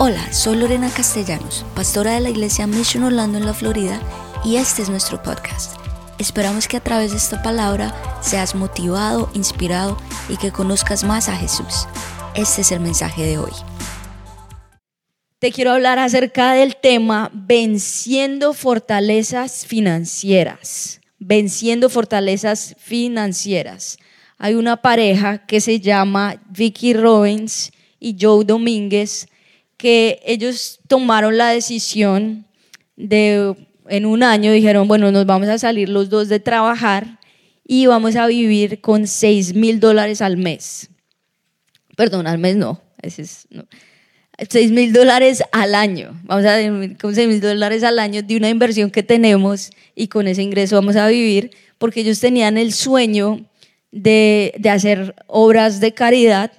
Hola, soy Lorena Castellanos, pastora de la iglesia Mission Orlando en la Florida, y este es nuestro podcast. Esperamos que a través de esta palabra seas motivado, inspirado y que conozcas más a Jesús. Este es el mensaje de hoy. Te quiero hablar acerca del tema venciendo fortalezas financieras. Venciendo fortalezas financieras. Hay una pareja que se llama Vicky Robbins y Joe Domínguez que ellos tomaron la decisión de, en un año, dijeron, bueno, nos vamos a salir los dos de trabajar y vamos a vivir con 6 mil dólares al mes. Perdón, al mes no, ese es, no. 6 mil dólares al año. Vamos a vivir con 6 mil dólares al año de una inversión que tenemos y con ese ingreso vamos a vivir porque ellos tenían el sueño de, de hacer obras de caridad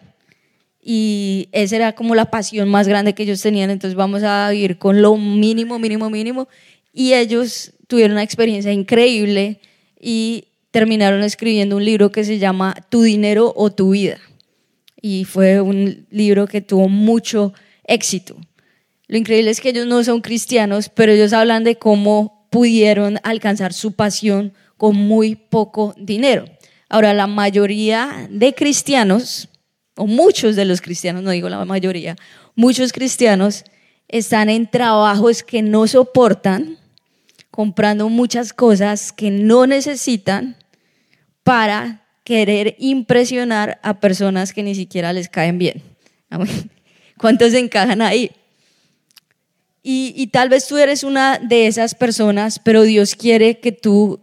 y esa era como la pasión más grande que ellos tenían, entonces vamos a vivir con lo mínimo, mínimo, mínimo, y ellos tuvieron una experiencia increíble y terminaron escribiendo un libro que se llama Tu dinero o tu vida, y fue un libro que tuvo mucho éxito. Lo increíble es que ellos no son cristianos, pero ellos hablan de cómo pudieron alcanzar su pasión con muy poco dinero. Ahora, la mayoría de cristianos o muchos de los cristianos, no digo la mayoría, muchos cristianos están en trabajos que no soportan, comprando muchas cosas que no necesitan para querer impresionar a personas que ni siquiera les caen bien. ¿Cuántos se encajan ahí? Y, y, tal vez tú eres una de esas personas, pero Dios quiere que tú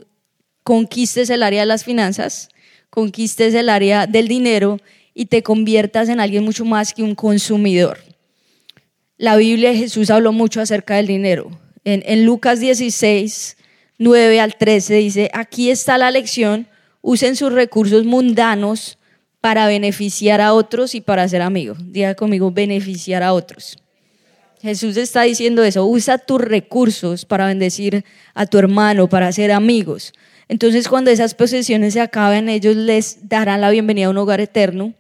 conquistes el área de las finanzas, conquistes el área del dinero y te conviertas en alguien mucho más que un consumidor. La Biblia de Jesús habló mucho acerca del dinero. En, Lucas 16, 9 al 13 dice, aquí está la lección, usen sus recursos mundanos para beneficiar a otros y para ser amigos. Diga conmigo, beneficiar a otros. Jesús está diciendo eso, usa tus recursos para bendecir a tu hermano, para ser amigos. Entonces cuando esas posesiones se acaben, ellos les darán la bienvenida a un hogar eterno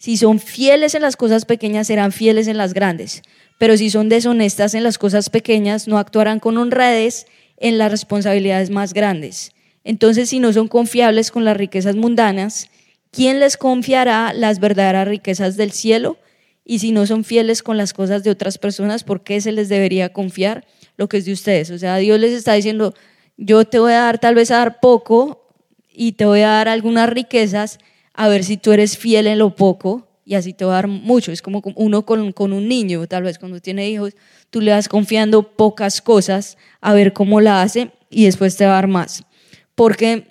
si son fieles en las cosas pequeñas, serán fieles en las grandes. Pero si son deshonestas en las cosas pequeñas, no actuarán con honradez en las responsabilidades más grandes. Entonces, si no son confiables con las riquezas mundanas, ¿quién les confiará las verdaderas riquezas del cielo? Y si no son fieles con las cosas de otras personas, ¿por qué se les debería confiar lo que es de ustedes? O sea, Dios les está diciendo, yo te voy a dar tal vez a dar poco y te voy a dar algunas riquezas, a ver si tú eres fiel en lo poco y así te va a dar mucho. Es como uno con, con un niño, tal vez cuando tiene hijos, tú le vas confiando pocas cosas a ver cómo la hace y después te va a dar más. Porque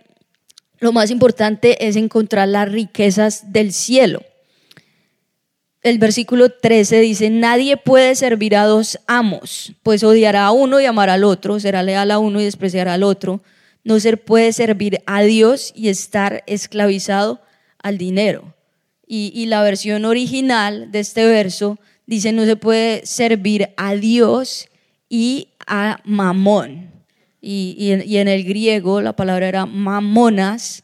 lo más importante es encontrar las riquezas del cielo. El versículo 13 dice, nadie puede servir a dos amos, pues odiará a uno y amará al otro, será leal a uno y despreciará al otro. No se puede servir a Dios y estar esclavizado al dinero. Y, la versión original de este verso dice no se puede servir a Dios y a mamón. Y, en, el griego la palabra era mamonas.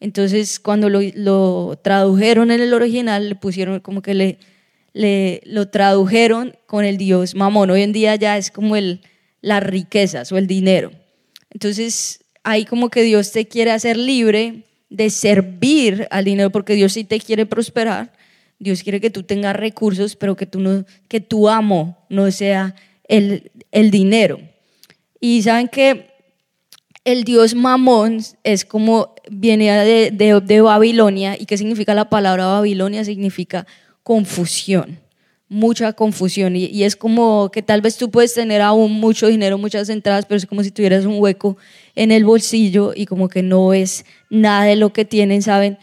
Entonces cuando lo, tradujeron en el original le pusieron como que le, le, lo tradujeron con el dios mamón. Hoy en día ya es como el, las riquezas o el dinero. Entonces ahí como que Dios te quiere hacer libre de servir al dinero, porque Dios sí te quiere prosperar, Dios quiere que tú tengas recursos, pero que, tú no, que tu amo no sea el, el dinero. Y saben que el dios Mamón es como viene de, de, de, Babilonia. ¿Y qué significa la palabra Babilonia? Significa confusión, mucha confusión. Y, y, es como que tal vez tú puedes tener aún mucho dinero, muchas entradas, pero es como si tuvieras un hueco en el bolsillo y como que no es nada de lo que tienen, ¿saben?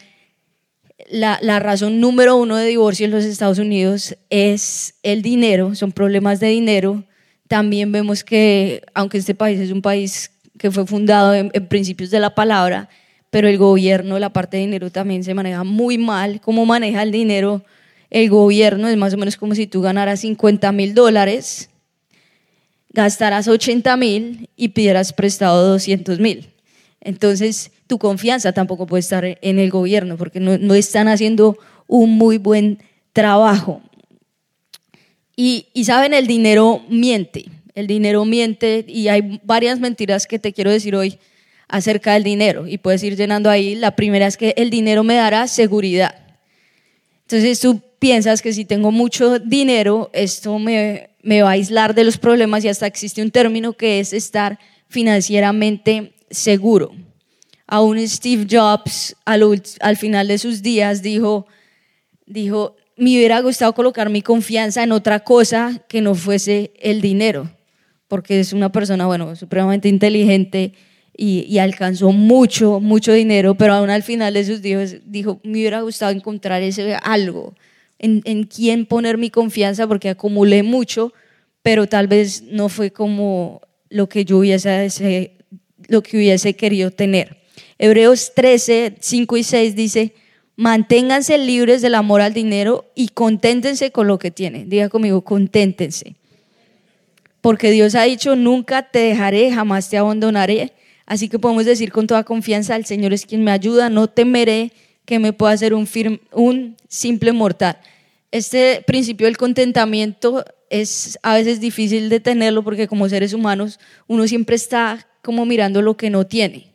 La, la, razón número uno de divorcio en los Estados Unidos es el dinero, son problemas de dinero. También vemos que, aunque este país es un país que fue fundado en, principios de la palabra, pero el gobierno, la parte de dinero también se maneja muy mal. ¿Cómo maneja el dinero el gobierno? Es más o menos como si tú ganaras 50 mil dólares gastarás 80 mil y pidieras prestado 200 mil. Entonces, tu confianza tampoco puede estar en el gobierno porque no, están haciendo un muy buen trabajo. Y, y saben, el dinero miente, el dinero miente y hay varias mentiras que te quiero decir hoy acerca del dinero y puedes ir llenando ahí. La primera es que el dinero me dará seguridad. Entonces tú piensas que si tengo mucho dinero, esto me, me va a aislar de los problemas y hasta existe un término que es estar financieramente seguro. Aún Steve Jobs al, al final de sus días dijo, dijo, me hubiera gustado colocar mi confianza en otra cosa que no fuese el dinero, porque es una persona, bueno, supremamente inteligente y, alcanzó mucho, mucho dinero, pero aún al final de sus días dijo, me hubiera gustado encontrar ese algo, en, en quién poner mi confianza, porque acumulé mucho, pero tal vez no fue como lo que yo hubiese, lo que hubiese querido tener. Hebreos 13, 5 y 6 dice, manténganse libres del amor al dinero y conténtense con lo que tienen. Diga conmigo, conténtense. Porque Dios ha dicho, nunca te dejaré, jamás te abandonaré. Así que podemos decir con toda confianza, el Señor es quien me ayuda, no temeré que me pueda hacer un, un simple mortal. Este principio del contentamiento es a veces difícil de tenerlo porque como seres humanos uno siempre está como mirando lo que no tiene.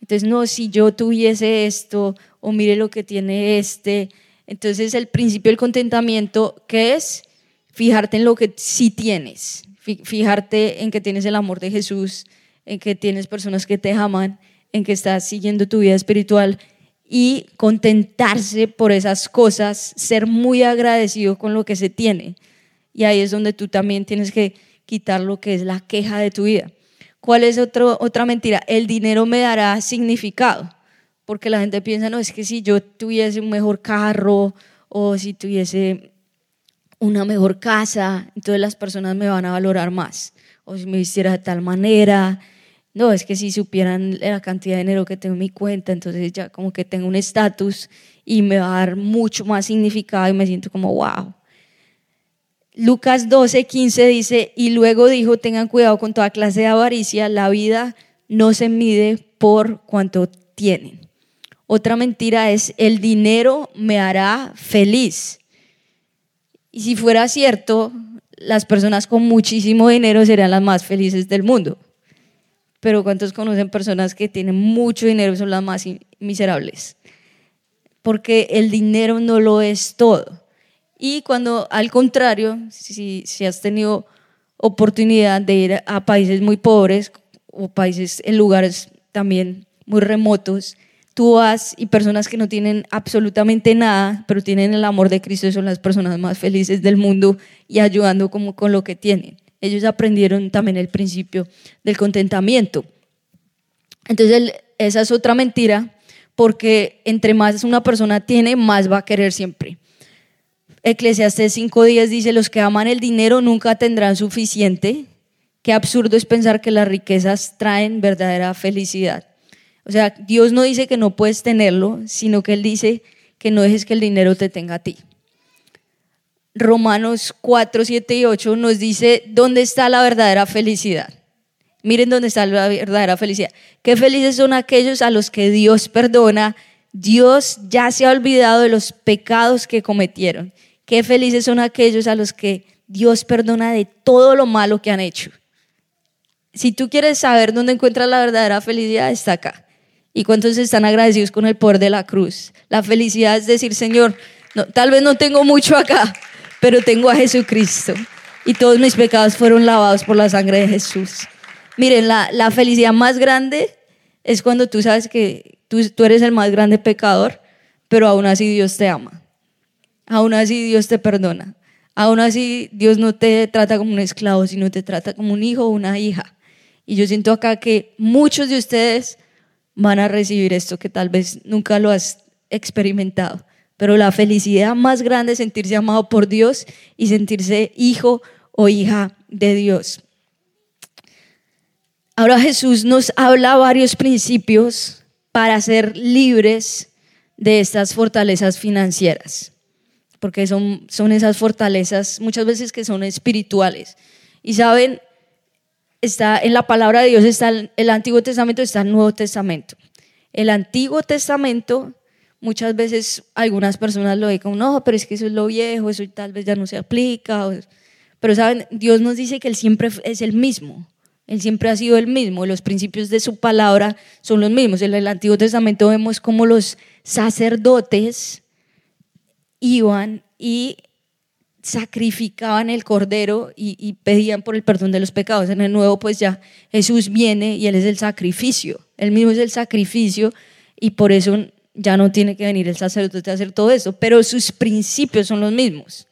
Entonces, no, si yo tuviese esto, o mire lo que tiene este. Entonces, el principio del contentamiento, ¿qué es? Fijarte en lo que sí tienes, fijarte en que tienes el amor de Jesús, en que tienes personas que te aman, en que estás siguiendo tu vida espiritual y contentarse por esas cosas, ser muy agradecido con lo que se tiene. Y ahí es donde tú también tienes que quitar lo que es la queja de tu vida. ¿Cuál es otro, otra mentira? El dinero me dará significado, porque la gente piensa, no, es que si yo tuviese un mejor carro o si tuviese una mejor casa, entonces las personas me van a valorar más, o si me vistiera de tal manera, no, es que si supieran la cantidad de dinero que tengo en mi cuenta, entonces ya como que tengo un estatus y me va a dar mucho más significado y me siento como, wow. Lucas 12, 15 dice, y luego dijo, tengan cuidado con toda clase de avaricia, la vida no se mide por cuanto tienen. Otra mentira es, el dinero me hará feliz. Y si fuera cierto, las personas con muchísimo dinero serían las más felices del mundo. Pero ¿cuántos conocen personas que tienen mucho dinero y son las más miserables? Porque el dinero no lo es todo. Y cuando al contrario, si, si has tenido oportunidad de ir a países muy pobres o países en lugares también muy remotos, tú vas y personas que no tienen absolutamente nada, pero tienen el amor de Cristo, son las personas más felices del mundo y ayudando como con lo que tienen. Ellos aprendieron también el principio del contentamiento. Entonces, esa es otra mentira, porque entre más una persona tiene, más va a querer siempre. Eclesiastes 5.10 dice, los que aman el dinero nunca tendrán suficiente. Qué absurdo es pensar que las riquezas traen verdadera felicidad. O sea, Dios no dice que no puedes tenerlo, sino que Él dice que no dejes que el dinero te tenga a ti. Romanos 4, 7 y 8 nos dice dónde está la verdadera felicidad. Miren dónde está la verdadera felicidad. Qué felices son aquellos a los que Dios perdona. Dios ya se ha olvidado de los pecados que cometieron Qué felices son aquellos a los que Dios perdona de todo lo malo que han hecho. Si tú quieres saber dónde encuentras la verdadera felicidad, está acá. ¿Y cuántos están agradecidos con el poder de la cruz? La felicidad es decir, Señor, tal vez no tengo mucho acá, pero tengo a Jesucristo. Y todos mis pecados fueron lavados por la sangre de Jesús. Miren, la, la felicidad más grande es cuando tú sabes que tú, tú eres el más grande pecador, pero aún así Dios te ama. Aún así Dios te perdona. Aún así Dios no te trata como un esclavo, sino te trata como un hijo o una hija. Y yo siento acá que muchos de ustedes van a recibir esto que tal vez nunca lo has experimentado. Pero la felicidad más grande es sentirse amado por Dios y sentirse hijo o hija de Dios. Ahora Jesús nos habla varios principios para ser libres de estas fortalezas financieras porque son, son esas fortalezas muchas veces que son espirituales. Y saben, está en la palabra de Dios, está el Antiguo Testamento, está el Nuevo Testamento. El Antiguo Testamento, muchas veces algunas personas lo ven como, no, pero es que eso es lo viejo, eso tal vez ya no se aplica. Pero saben, Dios nos dice que Él siempre es el mismo. Él siempre ha sido el mismo. Los principios de su palabra son los mismos. En el Antiguo Testamento vemos cómo los sacerdotes iban y sacrificaban el cordero y, pedían por el perdón de los pecados. En el nuevo, pues ya Jesús viene y Él es el sacrificio. Él mismo es el sacrificio y por eso ya no tiene que venir el sacerdote a hacer todo eso. Pero sus principios son los mismos.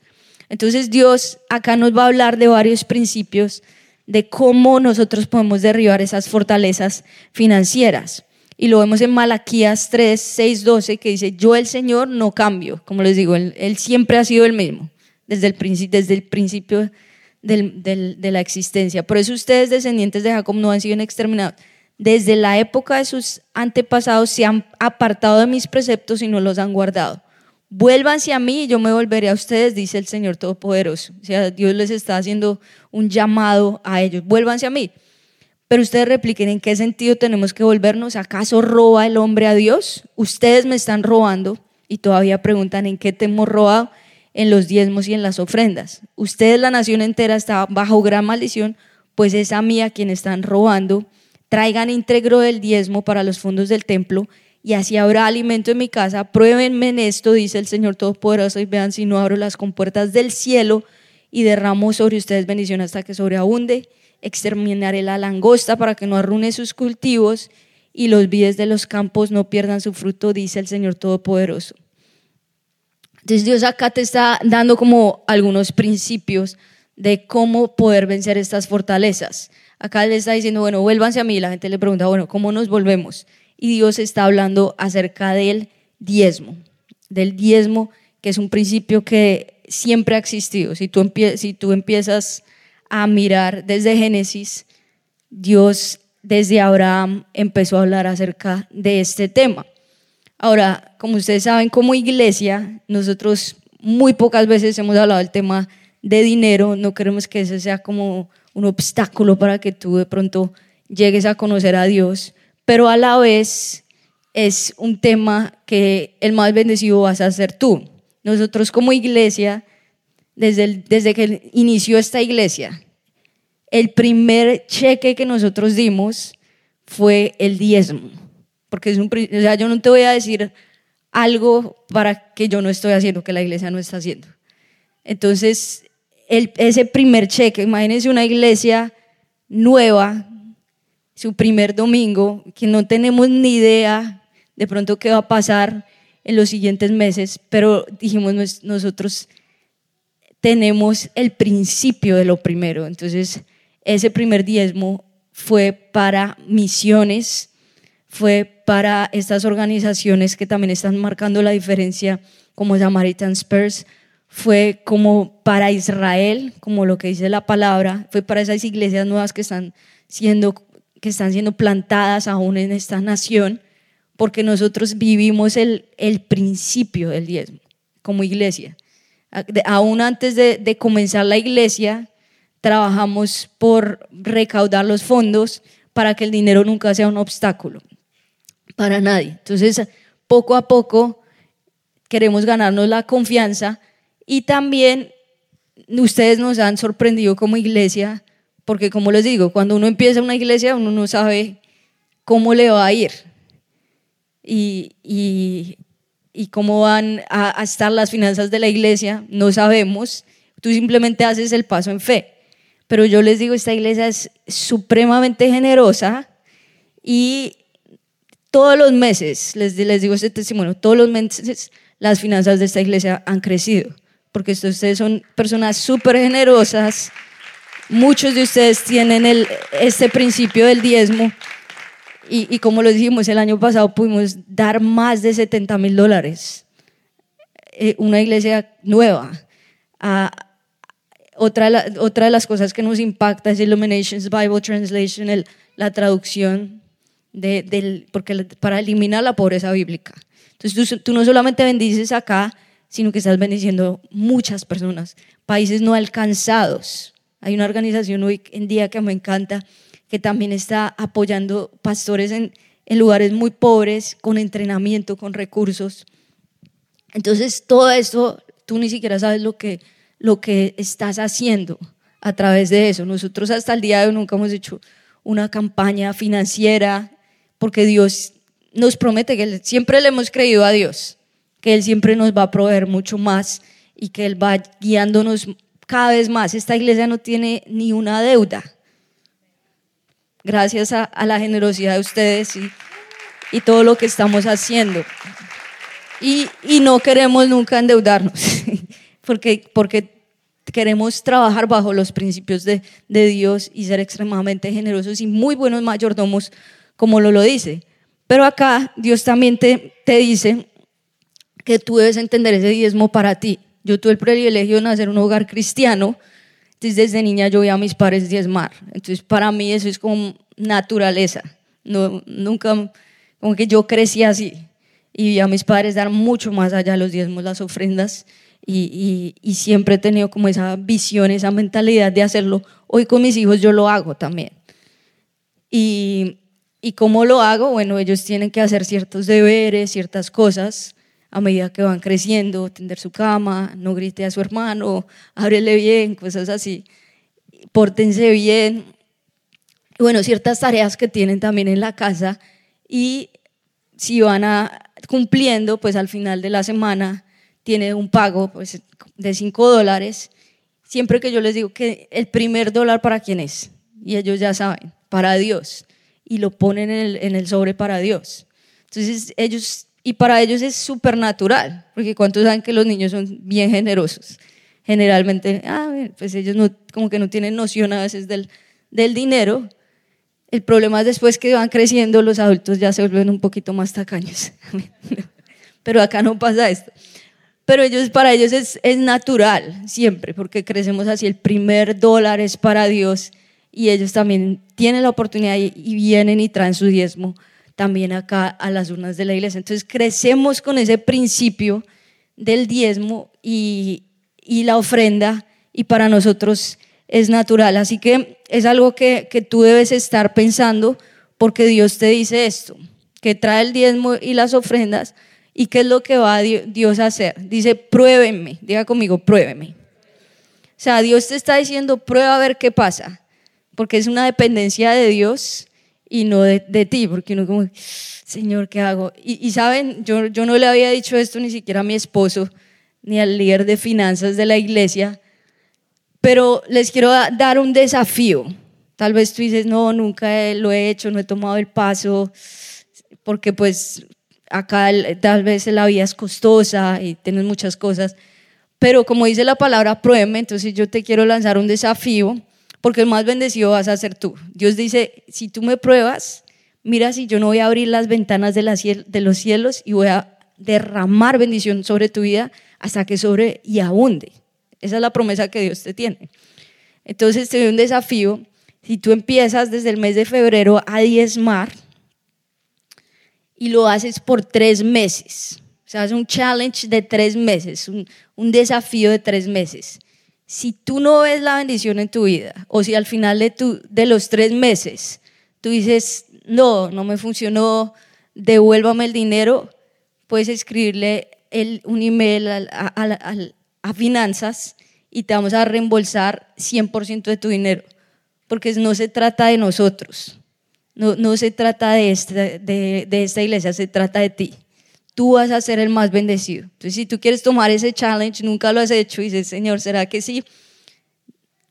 Entonces Dios acá nos va a hablar de varios principios de cómo nosotros podemos derribar esas fortalezas financieras. Y lo vemos en Malaquías 3, 6, 12, que dice, yo el Señor no cambio. Como les digo, Él, siempre ha sido el mismo, desde el, desde el principio de la existencia. Por eso ustedes, descendientes de Jacob, no han sido exterminados. Desde la época de sus antepasados se han apartado de mis preceptos y no los han guardado. Vuélvanse a mí y yo me volveré a ustedes, dice el Señor Todopoderoso. O sea, Dios les está haciendo un llamado a ellos. Vuélvanse a mí. Pero ustedes repliquen en qué sentido tenemos que volvernos. ¿Acaso roba el hombre a Dios? Ustedes me están robando y todavía preguntan en qué te hemos robado, en los diezmos y en las ofrendas. Ustedes, la nación entera, está bajo gran maldición, pues es a mí a quien están robando. Traigan íntegro del diezmo para los fondos del templo y así habrá alimento en mi casa. Pruébenme en esto, dice el Señor Todopoderoso, y vean si no abro las compuertas del cielo y derramo sobre ustedes bendición hasta que sobreabunde. Exterminaré la langosta para que no arruine sus cultivos y los vides de los campos no pierdan su fruto, dice el Señor Todopoderoso. Entonces Dios acá te está dando como algunos principios de cómo poder vencer estas fortalezas. Acá le está diciendo, bueno, vuélvanse a mí. La gente le pregunta, bueno, ¿cómo nos volvemos? y Dios está hablando acerca del diezmo, del diezmo que es un principio que siempre ha existido. Si tú, si tú empiezas a mirar desde Génesis, Dios desde Abraham empezó a hablar acerca de este tema. Ahora, como ustedes saben, como iglesia, nosotros muy pocas veces hemos hablado del tema de dinero, no queremos que ese sea como un obstáculo para que tú de pronto llegues a conocer a Dios pero a la vez es un tema que el más bendecido vas a ser tú. Nosotros como iglesia, desde, desde que inició esta iglesia, el primer cheque que nosotros dimos fue el diezmo. Porque es un, o sea, yo no te voy a decir algo para que yo no estoy haciendo, que la iglesia no está haciendo. Entonces, el, ese primer cheque, imagínense una iglesia nueva su primer domingo, que no tenemos ni idea de pronto qué va a pasar en los siguientes meses, pero dijimos nosotros tenemos el principio de lo primero. Entonces, ese primer diezmo fue para misiones, fue para estas organizaciones que también están marcando la diferencia, como Samaritan Spurs, fue como para Israel, como lo que dice la palabra, fue para esas iglesias nuevas que están siendo que están siendo plantadas aún en esta nación, porque nosotros vivimos el, el principio del diezmo como iglesia. Aún antes de, de comenzar la iglesia, trabajamos por recaudar los fondos para que el dinero nunca sea un obstáculo para nadie. Entonces, poco a poco queremos ganarnos la confianza y también ustedes nos han sorprendido como iglesia porque como les digo, cuando uno empieza una iglesia, uno no sabe cómo le va a ir y, y, y cómo van a, a, estar las finanzas de la iglesia, no sabemos. Tú simplemente haces el paso en fe. Pero yo les digo, esta iglesia es supremamente generosa y todos los meses, les, les digo este testimonio, todos los meses las finanzas de esta iglesia han crecido, porque ustedes son personas súper generosas Muchos de ustedes tienen el, este principio del diezmo y, como lo dijimos, el año pasado pudimos dar más de 70 mil dólares. Eh, una iglesia nueva. otra, otra de las cosas que nos impacta es Illuminations Bible Translation, la traducción de, del, porque para eliminar la pobreza bíblica. Entonces tú, tú, no solamente bendices acá, sino que estás bendiciendo muchas personas, países no alcanzados. Hay una organización hoy en día que me encanta, que también está apoyando pastores en, en lugares muy pobres, con entrenamiento, con recursos. Entonces, todo esto, tú ni siquiera sabes lo que, lo que estás haciendo a través de eso. Nosotros hasta el día de hoy nunca hemos hecho una campaña financiera porque Dios nos promete que siempre le hemos creído a Dios, que Él siempre nos va a proveer mucho más y que Él va guiándonos cada vez más. Esta iglesia no tiene ni una deuda. Gracias a, la generosidad de ustedes y, todo lo que estamos haciendo. Y, y no queremos nunca endeudarnos, porque, porque queremos trabajar bajo los principios de, de, Dios y ser extremadamente generosos y muy buenos mayordomos, como lo, lo dice. Pero acá Dios también te, te dice que tú debes entender ese diezmo para ti. Yo tuve el privilegio de nacer en un hogar cristiano, entonces desde niña yo veía a mis padres diezmar. Entonces para mí eso es como naturaleza. No, nunca, como que yo crecí así y vi a mis padres dar mucho más allá de los diezmos, las ofrendas. Y, y, y, siempre he tenido como esa visión, esa mentalidad de hacerlo. Hoy con mis hijos yo lo hago también. Y, y cómo lo hago, bueno, ellos tienen que hacer ciertos deberes, ciertas cosas a medida que van creciendo, tender su cama, no grite a su hermano, ábrele bien, cosas así, pórtense bien. Bueno, ciertas tareas que tienen también en la casa y si van a, cumpliendo, pues al final de la semana tiene un pago pues, de 5 dólares. Siempre que yo les digo que el primer dólar para quién es, y ellos ya saben, para Dios, y lo ponen en el, en el sobre para Dios. Entonces ellos y para ellos es súper natural, porque cuántos saben que los niños son bien generosos. Generalmente, ah, pues ellos no, como que no tienen noción a veces del, del dinero. El problema es después que van creciendo, los adultos ya se vuelven un poquito más tacaños. Pero acá no pasa esto. Pero ellos, para ellos es, es natural siempre, porque crecemos así. El primer dólar es para Dios y ellos también tienen la oportunidad y, y vienen y traen su diezmo también acá a las urnas de la iglesia. Entonces crecemos con ese principio del diezmo y, y la ofrenda y para nosotros es natural. Así que es algo que, que tú debes estar pensando porque Dios te dice esto, que trae el diezmo y las ofrendas y qué es lo que va Dios a hacer. Dice, pruébenme, diga conmigo, pruébeme. O sea, Dios te está diciendo, prueba a ver qué pasa, porque es una dependencia de Dios y no de, ti, porque uno como, Señor, ¿qué hago? Y, saben, yo, yo no le había dicho esto ni siquiera a mi esposo, ni al líder de finanzas de la iglesia, pero les quiero dar un desafío. Tal vez tú dices, no, nunca lo he hecho, no he tomado el paso, porque pues acá tal vez la vida es costosa y tienes muchas cosas, pero como dice la palabra, pruébeme, entonces yo te quiero lanzar un desafío porque el más bendecido vas a ser tú. Dios dice, si tú me pruebas, mira si yo no voy a abrir las ventanas de, los cielos y voy a derramar bendición sobre tu vida hasta que sobre y abunde. Esa es la promesa que Dios te tiene. Entonces te doy un desafío. Si tú empiezas desde el mes de febrero a diezmar y lo haces por tres meses, o sea, es un challenge de tres meses, un, un desafío de tres meses si tú no ves la bendición en tu vida, o si al final de, de los tres meses tú dices, no, no me funcionó, devuélvame el dinero, puedes escribirle un email a, a, a, finanzas y te vamos a reembolsar 100% de tu dinero, porque no se trata de nosotros, no, no se trata de esta, de, de esta iglesia, se trata de ti tú vas a ser el más bendecido. Entonces, si tú quieres tomar ese challenge, nunca lo has hecho, y dices, Señor, ¿será que sí?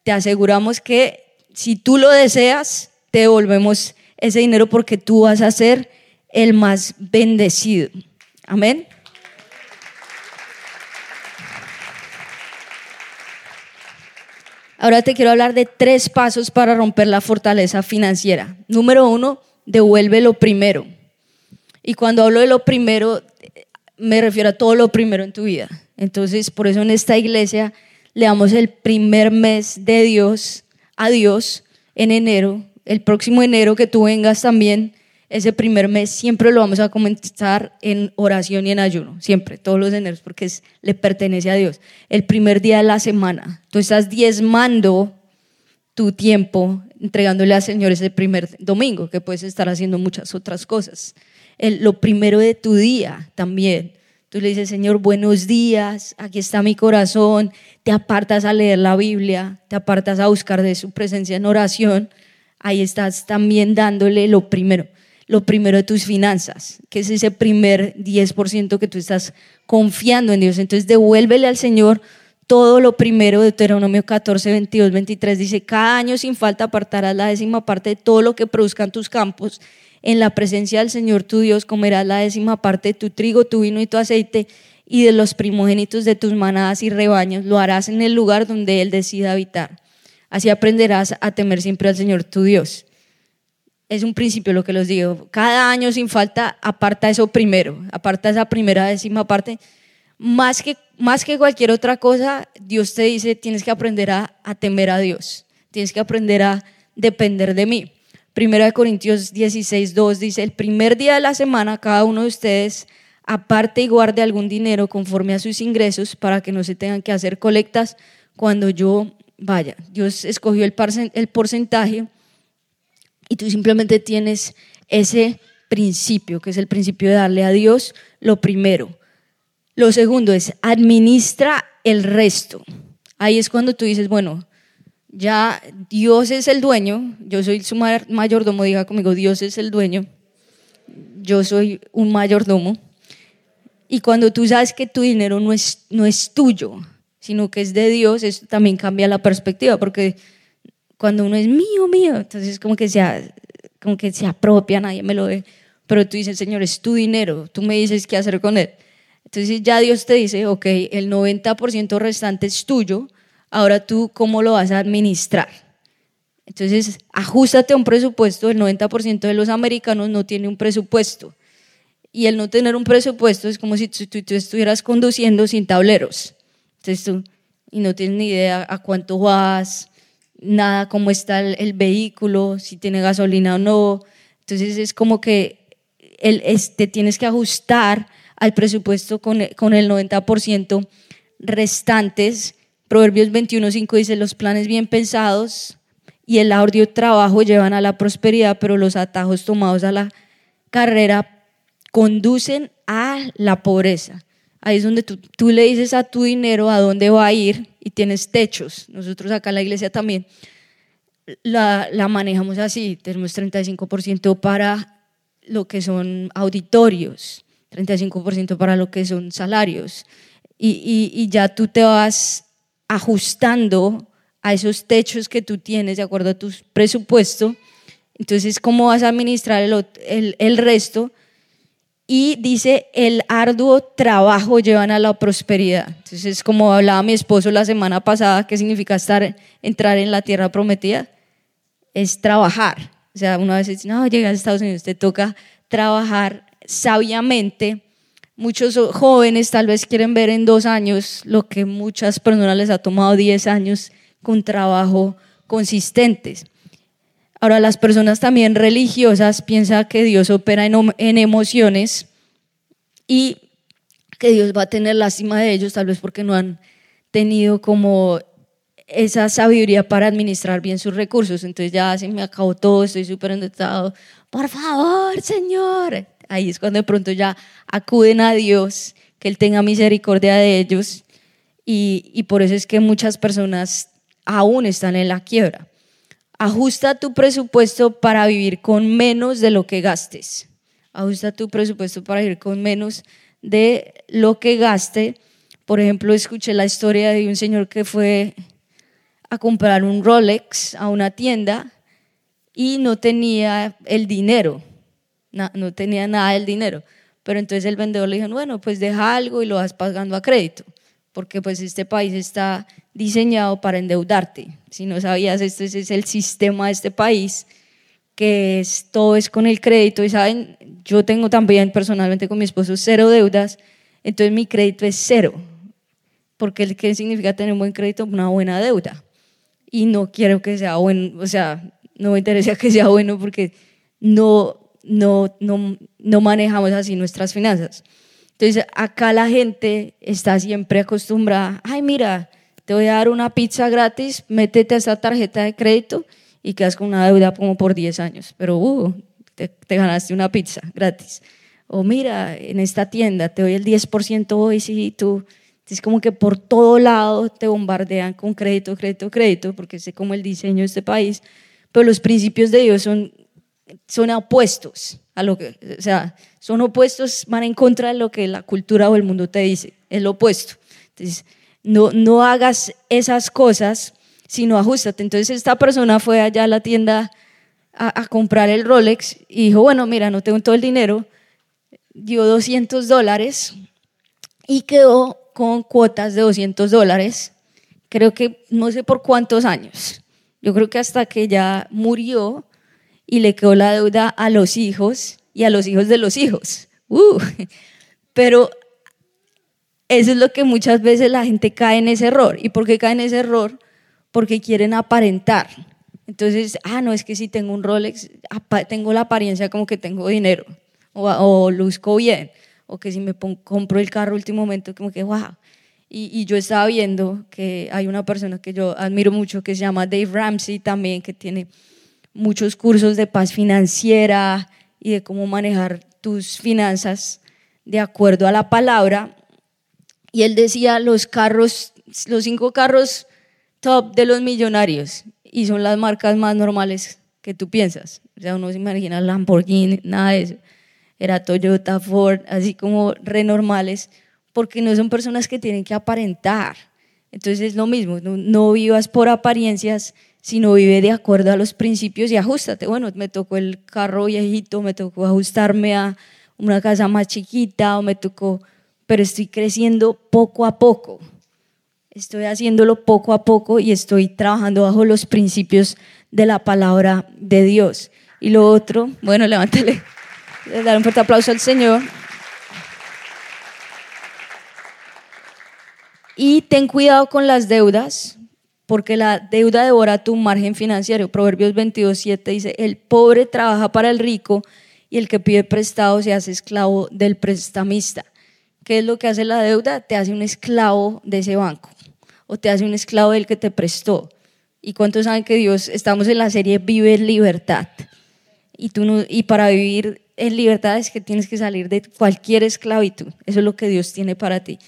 Te aseguramos que si tú lo deseas, te devolvemos ese dinero porque tú vas a ser el más bendecido. Amén. Ahora te quiero hablar de tres pasos para romper la fortaleza financiera. Número uno, devuelve lo primero. Y cuando hablo de lo primero, me refiero a todo lo primero en tu vida. Entonces, por eso en esta iglesia le damos el primer mes de Dios a Dios en enero. El próximo enero que tú vengas también, ese primer mes siempre lo vamos a comenzar en oración y en ayuno, siempre, todos los eneros, porque es, le pertenece a Dios. El primer día de la semana, tú estás diezmando tu tiempo entregándole al Señor ese primer domingo, que puedes estar haciendo muchas otras cosas lo primero de tu día también. Tú le dices, Señor, buenos días, aquí está mi corazón, te apartas a leer la Biblia, te apartas a buscar de su presencia en oración, ahí estás también dándole lo primero, lo primero de tus finanzas, que es ese primer 10% que tú estás confiando en Dios. Entonces devuélvele al Señor todo lo primero, de Deuteronomio 14, 22, 23, dice, cada año sin falta apartarás la décima parte de todo lo que produzcan tus campos. En la presencia del Señor tu Dios comerás la décima parte de tu trigo, tu vino y tu aceite y de los primogénitos de tus manadas y rebaños. Lo harás en el lugar donde Él decida habitar. Así aprenderás a temer siempre al Señor tu Dios. Es un principio lo que los digo. Cada año sin falta aparta eso primero, aparta esa primera décima parte. Más que, más que cualquier otra cosa, Dios te dice, tienes que aprender a, temer a Dios, tienes que aprender a depender de mí. Primera de Corintios 16, 2 dice, el primer día de la semana cada uno de ustedes aparte y guarde algún dinero conforme a sus ingresos para que no se tengan que hacer colectas cuando yo vaya, Dios escogió el porcentaje y tú simplemente tienes ese principio, que es el principio de darle a Dios lo primero. Lo segundo es administra el resto. Ahí es cuando tú dices, bueno, ya Dios es el dueño, yo soy su mayordomo, diga conmigo, Dios es el dueño, yo soy un mayordomo. Y cuando tú sabes que tu dinero no es, no es tuyo, sino que es de Dios, eso también cambia la perspectiva, porque cuando uno es mío, mío, entonces como que se, como que se apropia, nadie me lo ve, pero tú dices, Señor, es tu dinero, tú me dices qué hacer con él. Entonces ya Dios te dice, ok, el 90% restante es tuyo, ahora tú cómo lo vas a administrar. Entonces, ajustate a un presupuesto, el 90% de los americanos no tiene un presupuesto. Y el no tener un presupuesto es como si tú, tú estuvieras conduciendo sin tableros. Entonces tú, y no tienes ni idea a cuánto vas, nada, cómo está el, vehículo, si tiene gasolina o no. Entonces es como que el, tienes que ajustar al presupuesto con, con el 90% restantes. Proverbios 21.5 dice, los planes bien pensados y el audio trabajo llevan a la prosperidad, pero los atajos tomados a la carrera conducen a la pobreza. Ahí es donde tú, tú, le dices a tu dinero a dónde va a ir y tienes techos. Nosotros acá en la iglesia también la, la manejamos así. Tenemos 35% para lo que son auditorios, 35% para lo que son salarios. Y, y, y, ya tú te vas ajustando a esos techos que tú tienes de acuerdo a tu presupuesto. Entonces, ¿cómo vas a administrar el, el, el resto? y dice, el arduo trabajo llevan a la prosperidad. Entonces, como hablaba mi esposo la semana pasada, ¿qué significa estar, entrar en la tierra prometida? Es trabajar. O sea, una vez dice, no, llegas a Estados Unidos, te toca trabajar sabiamente. Muchos jóvenes tal vez quieren ver en dos años lo que muchas personas les ha tomado diez años con trabajo consistentes. Ahora, las personas también religiosas piensan que Dios opera en, emociones y que Dios va a tener lástima de ellos, tal vez porque no han tenido como esa sabiduría para administrar bien sus recursos. Entonces ya se me acabó todo, estoy súper endeudado. Por favor, Señor. Ahí es cuando de pronto ya acuden a Dios, que Él tenga misericordia de ellos. Y, y por eso es que muchas personas aún están en la quiebra. Ajusta tu presupuesto para vivir con menos de lo que gastes. Ajusta tu presupuesto para vivir con menos de lo que gaste. Por ejemplo, escuché la historia de un señor que fue a comprar un Rolex a una tienda y no tenía el dinero, no, tenía nada del dinero. Pero entonces el vendedor le dijo, bueno, pues deja algo y lo vas pagando a crédito, porque pues este país está diseñado para endeudarte. Si no sabías, este es el sistema de este país, que es, todo es con el crédito. Y saben, yo tengo también personalmente con mi esposo cero deudas, entonces mi crédito es cero. Porque ¿qué significa tener un buen crédito? Una buena deuda. Y no quiero que sea bueno, o sea, no me interesa que sea bueno porque no, no, no, no manejamos así nuestras finanzas. Entonces, acá la gente está siempre acostumbrada, ay, mira, te voy a dar una pizza gratis, métete a esa tarjeta de crédito y quedas con una deuda como por 10 años. Pero uh, te, ganaste una pizza gratis. O mira, en esta tienda te doy el 10% hoy, sí, tú. Es como que por todo lado te bombardean con crédito, crédito, crédito, porque sé cómo el diseño de este país, pero los principios de Dios son, son opuestos a lo que, o sea, son opuestos, van en contra de lo que la cultura o el mundo te dice, es lo opuesto. Entonces, no, no hagas esas cosas, sino ajustate. Entonces, esta persona fue allá a la tienda a, a comprar el Rolex y dijo, bueno, mira, no tengo todo el dinero, dio 200 dólares y quedó con cuotas de 200 dólares, creo que no sé por cuántos años. Yo creo que hasta que ya murió y le quedó la deuda a los hijos y a los hijos de los hijos. Uh, pero eso es lo que muchas veces la gente cae en ese error. ¿Y por qué cae en ese error? Porque quieren aparentar. Entonces, ah, no, es que si tengo un Rolex, tengo la apariencia como que tengo dinero o, o luzco bien, o que si me compro el carro último momento, como que, wow. Y, y, yo estaba viendo que hay una persona que yo admiro mucho que se llama Dave Ramsey también, que tiene muchos cursos de paz financiera y de cómo manejar tus finanzas de acuerdo a la palabra. Y él decía los carros, los cinco carros top de los millonarios, y son las marcas más normales que tú piensas. O sea, uno se imagina Lamborghini, nada de eso era Toyota, Ford, así como renormales, porque no son personas que tienen que aparentar. Entonces es lo mismo, no, vivas por apariencias, sino vive de acuerdo a los principios y ajustate. Bueno, me tocó el carro viejito, me tocó ajustarme a una casa más chiquita o me tocó, pero estoy creciendo poco a poco. Estoy haciéndolo poco a poco y estoy trabajando bajo los principios de la palabra de Dios. Y lo otro, bueno, levántale dar un fuerte aplauso al Señor. Y ten cuidado con las deudas, porque la deuda devora tu margen financiero. Proverbios 22, 7 dice, el pobre trabaja para el rico y el que pide prestado se hace esclavo del prestamista. ¿Qué es lo que hace la deuda? Te hace un esclavo de ese banco o te hace un esclavo del que te prestó. ¿Y cuántos saben que Dios, estamos en la serie Vive en Libertad? Y, tú no, y para vivir en libertad es que tienes que salir de cualquier esclavitud. Eso es lo que Dios tiene para ti.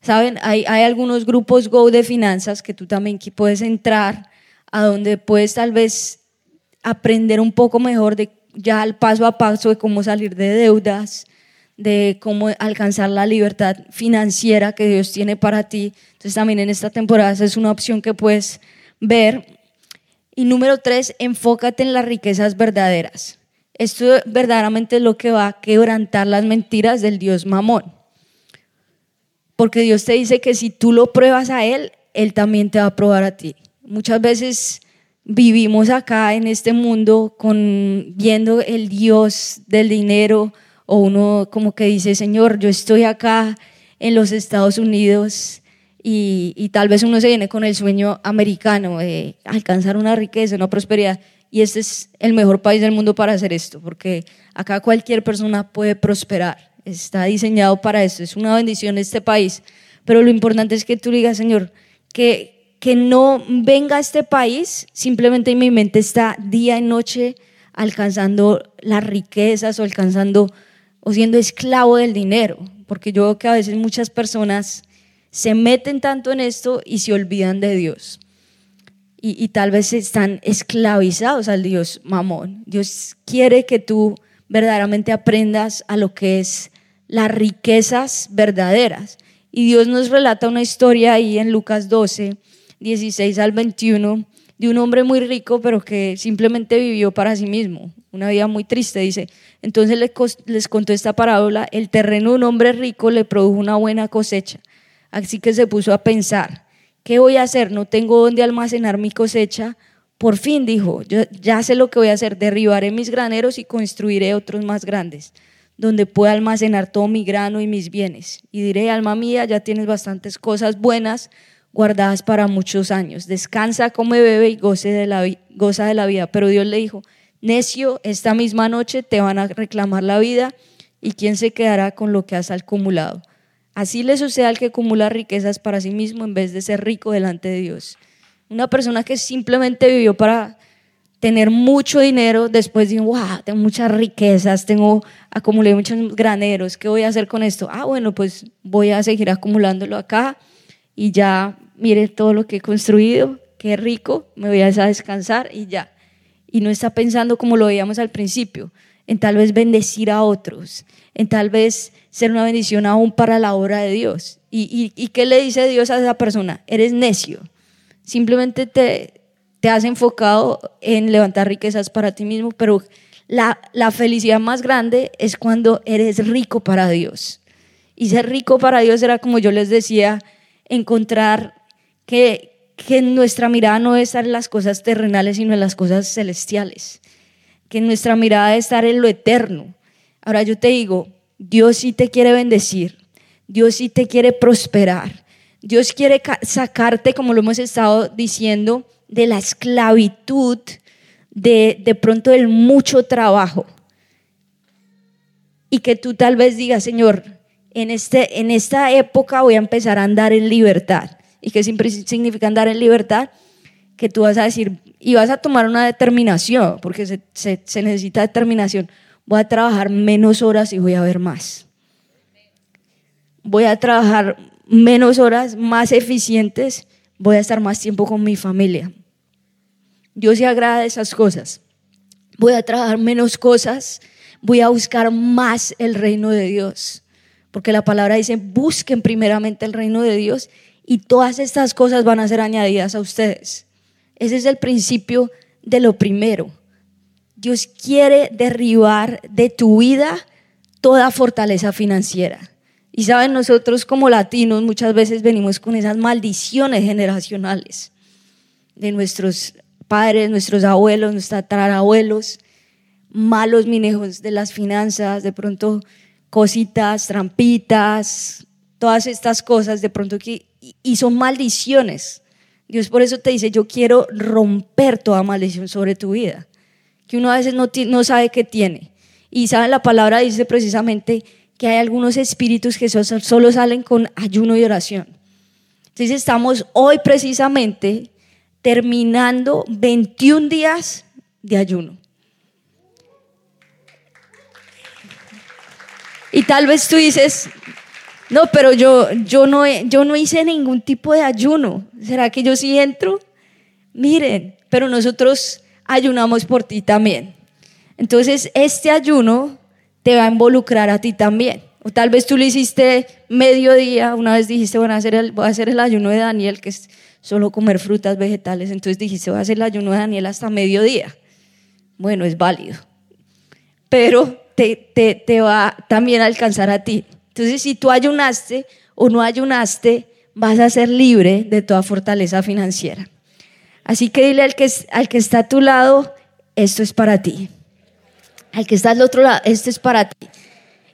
Saben, hay, algunos grupos Go de finanzas que tú también puedes entrar, a donde puedes tal vez aprender un poco mejor de ya el paso a paso de cómo salir de deudas, de cómo alcanzar la libertad financiera que Dios tiene para ti. Entonces también en esta temporada esa es una opción que puedes ver. Y número tres, enfócate en las riquezas verdaderas. Esto verdaderamente es lo que va a quebrantar las mentiras del Dios mamón. Porque Dios te dice que si tú lo pruebas a Él, Él también te va a probar a ti. Muchas veces vivimos acá en este mundo con viendo el Dios del dinero o uno como que dice, Señor, yo estoy acá en los Estados Unidos y, y tal vez uno se viene con el sueño americano de alcanzar una riqueza, una prosperidad y este es el mejor país del mundo para hacer esto, porque acá cualquier persona puede prosperar. Está diseñado para esto. Es una bendición este país. Pero lo importante es que tú digas, Señor, que, que no venga a este país, simplemente en mi mente está día y noche alcanzando las riquezas o alcanzando o siendo esclavo del dinero. Porque yo veo que a veces muchas personas se meten tanto en esto y se olvidan de Dios y, tal vez están esclavizados al Dios mamón. Dios quiere que tú verdaderamente aprendas a lo que es las riquezas verdaderas. Y Dios nos relata una historia ahí en Lucas 12, 16 al 21, de un hombre muy rico, pero que simplemente vivió para sí mismo, una vida muy triste, dice. Entonces les contó esta parábola, el terreno de un hombre rico le produjo una buena cosecha, así que se puso a pensar, ¿qué voy a hacer? No tengo dónde almacenar mi cosecha. Por fin dijo, yo ya sé lo que voy a hacer, derribaré mis graneros y construiré otros más grandes, donde pueda almacenar todo mi grano y mis bienes. Y diré, alma mía, ya tienes bastantes cosas buenas guardadas para muchos años. Descansa, come, bebe y goce de la, goza de la vida. Pero Dios le dijo, necio, esta misma noche te van a reclamar la vida y quién se quedará con lo que has acumulado. Así le sucede al que acumula riquezas para sí mismo en vez de ser rico delante de Dios. Una persona que simplemente vivió para tener mucho dinero, después digo, wow, tengo muchas riquezas, tengo, acumulé muchos graneros, ¿qué voy a hacer con esto? Ah, bueno, pues voy a seguir acumulándolo acá y ya, mire todo lo que he construido, qué rico, me voy a descansar y ya. Y no está pensando como lo veíamos al principio, en tal vez bendecir a otros, en tal vez ser una bendición aún para la obra de Dios. ¿Y, y, y qué le dice Dios a esa persona? Eres necio. Simplemente te, te has enfocado en levantar riquezas para ti mismo, pero la, la, felicidad más grande es cuando eres rico para Dios. Y ser rico para Dios era, como yo les decía, encontrar que, que nuestra mirada no es estar en las cosas terrenales, sino en las cosas celestiales. Que nuestra mirada es estar en lo eterno. Ahora yo te digo, Dios sí te quiere bendecir, Dios sí te quiere prosperar, Dios quiere sacarte, como lo hemos estado diciendo, de la esclavitud, de, de pronto del mucho trabajo. Y que tú tal vez digas, Señor, en, este, en esta época voy a empezar a andar en libertad. ¿Y qué significa andar en libertad? Que tú vas a decir, y vas a tomar una determinación, porque se, se, se necesita determinación. Voy a trabajar menos horas y voy a ver más. Voy a trabajar menos horas, más eficientes, voy a estar más tiempo con mi familia. Dios se agrada de esas cosas. Voy a trabajar menos cosas, voy a buscar más el reino de Dios. Porque la palabra dice, busquen primeramente el reino de Dios y todas estas cosas van a ser añadidas a ustedes. Ese es el principio de lo primero. Dios quiere derribar de tu vida toda fortaleza financiera. Y saben, nosotros como latinos muchas veces venimos con esas maldiciones generacionales de nuestros padres, nuestros abuelos, nuestros tatarabuelos, malos minejos de las finanzas, de pronto cositas, trampitas, todas estas cosas, de pronto que, y son maldiciones. Dios por eso te dice, yo quiero romper toda maldición sobre tu vida, que uno a veces no, no sabe qué tiene. Y saben, la palabra dice precisamente que hay algunos espíritus que solo salen con ayuno y oración. Entonces estamos hoy precisamente terminando 21 días de ayuno. Y tal vez tú dices, no, pero yo, yo, no, yo no hice ningún tipo de ayuno. ¿Será que yo sí entro? Miren, pero nosotros ayunamos por ti también. Entonces, este ayuno te va a involucrar a ti también. O tal vez tú lo hiciste mediodía, una vez dijiste, bueno, voy a hacer el ayuno de Daniel, que es solo comer frutas, vegetales. Entonces dijiste, voy a hacer el ayuno de Daniel hasta mediodía. Bueno, es válido. Pero te, te, te va también a alcanzar a ti. Entonces, si tú ayunaste o no ayunaste, vas a ser libre de toda fortaleza financiera. Así que dile al que, al que está a tu lado, esto es para ti. Al que está al otro lado, esto es para ti.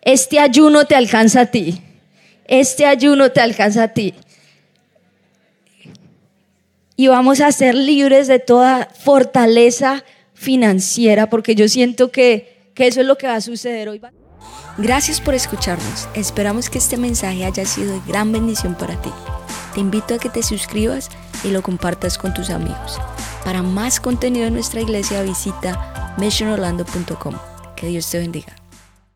Este ayuno te alcanza a ti. Este ayuno te alcanza a ti y vamos a ser libres de toda fortaleza financiera, porque yo siento que, que eso es lo que va a suceder hoy. Gracias por escucharnos. Esperamos que este mensaje haya sido de gran bendición para ti. Te invito a que te suscribas y lo compartas con tus amigos. Para más contenido en nuestra iglesia visita missionorlando.com. Que Dios te bendiga.